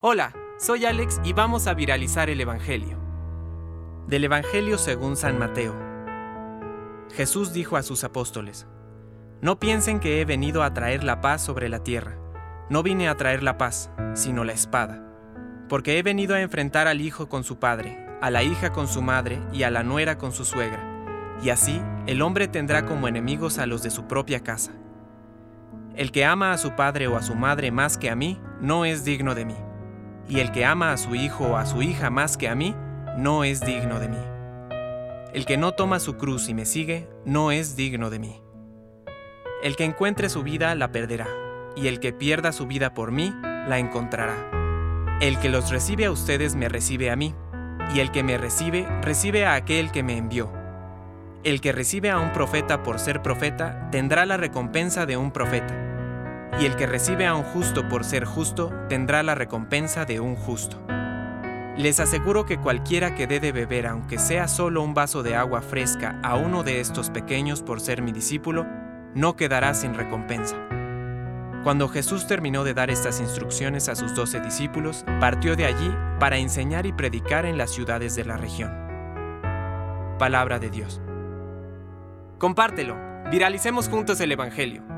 Hola, soy Alex y vamos a viralizar el Evangelio. Del Evangelio según San Mateo. Jesús dijo a sus apóstoles, No piensen que he venido a traer la paz sobre la tierra. No vine a traer la paz, sino la espada. Porque he venido a enfrentar al hijo con su padre, a la hija con su madre y a la nuera con su suegra. Y así el hombre tendrá como enemigos a los de su propia casa. El que ama a su padre o a su madre más que a mí, no es digno de mí y el que ama a su hijo o a su hija más que a mí, no es digno de mí. El que no toma su cruz y me sigue, no es digno de mí. El que encuentre su vida la perderá, y el que pierda su vida por mí, la encontrará. El que los recibe a ustedes me recibe a mí, y el que me recibe, recibe a aquel que me envió. El que recibe a un profeta por ser profeta, tendrá la recompensa de un profeta y el que recibe a un justo por ser justo tendrá la recompensa de un justo. Les aseguro que cualquiera que dé de beber, aunque sea solo un vaso de agua fresca, a uno de estos pequeños por ser mi discípulo, no quedará sin recompensa. Cuando Jesús terminó de dar estas instrucciones a sus doce discípulos, partió de allí para enseñar y predicar en las ciudades de la región. Palabra de Dios. Compártelo, viralicemos juntos el Evangelio.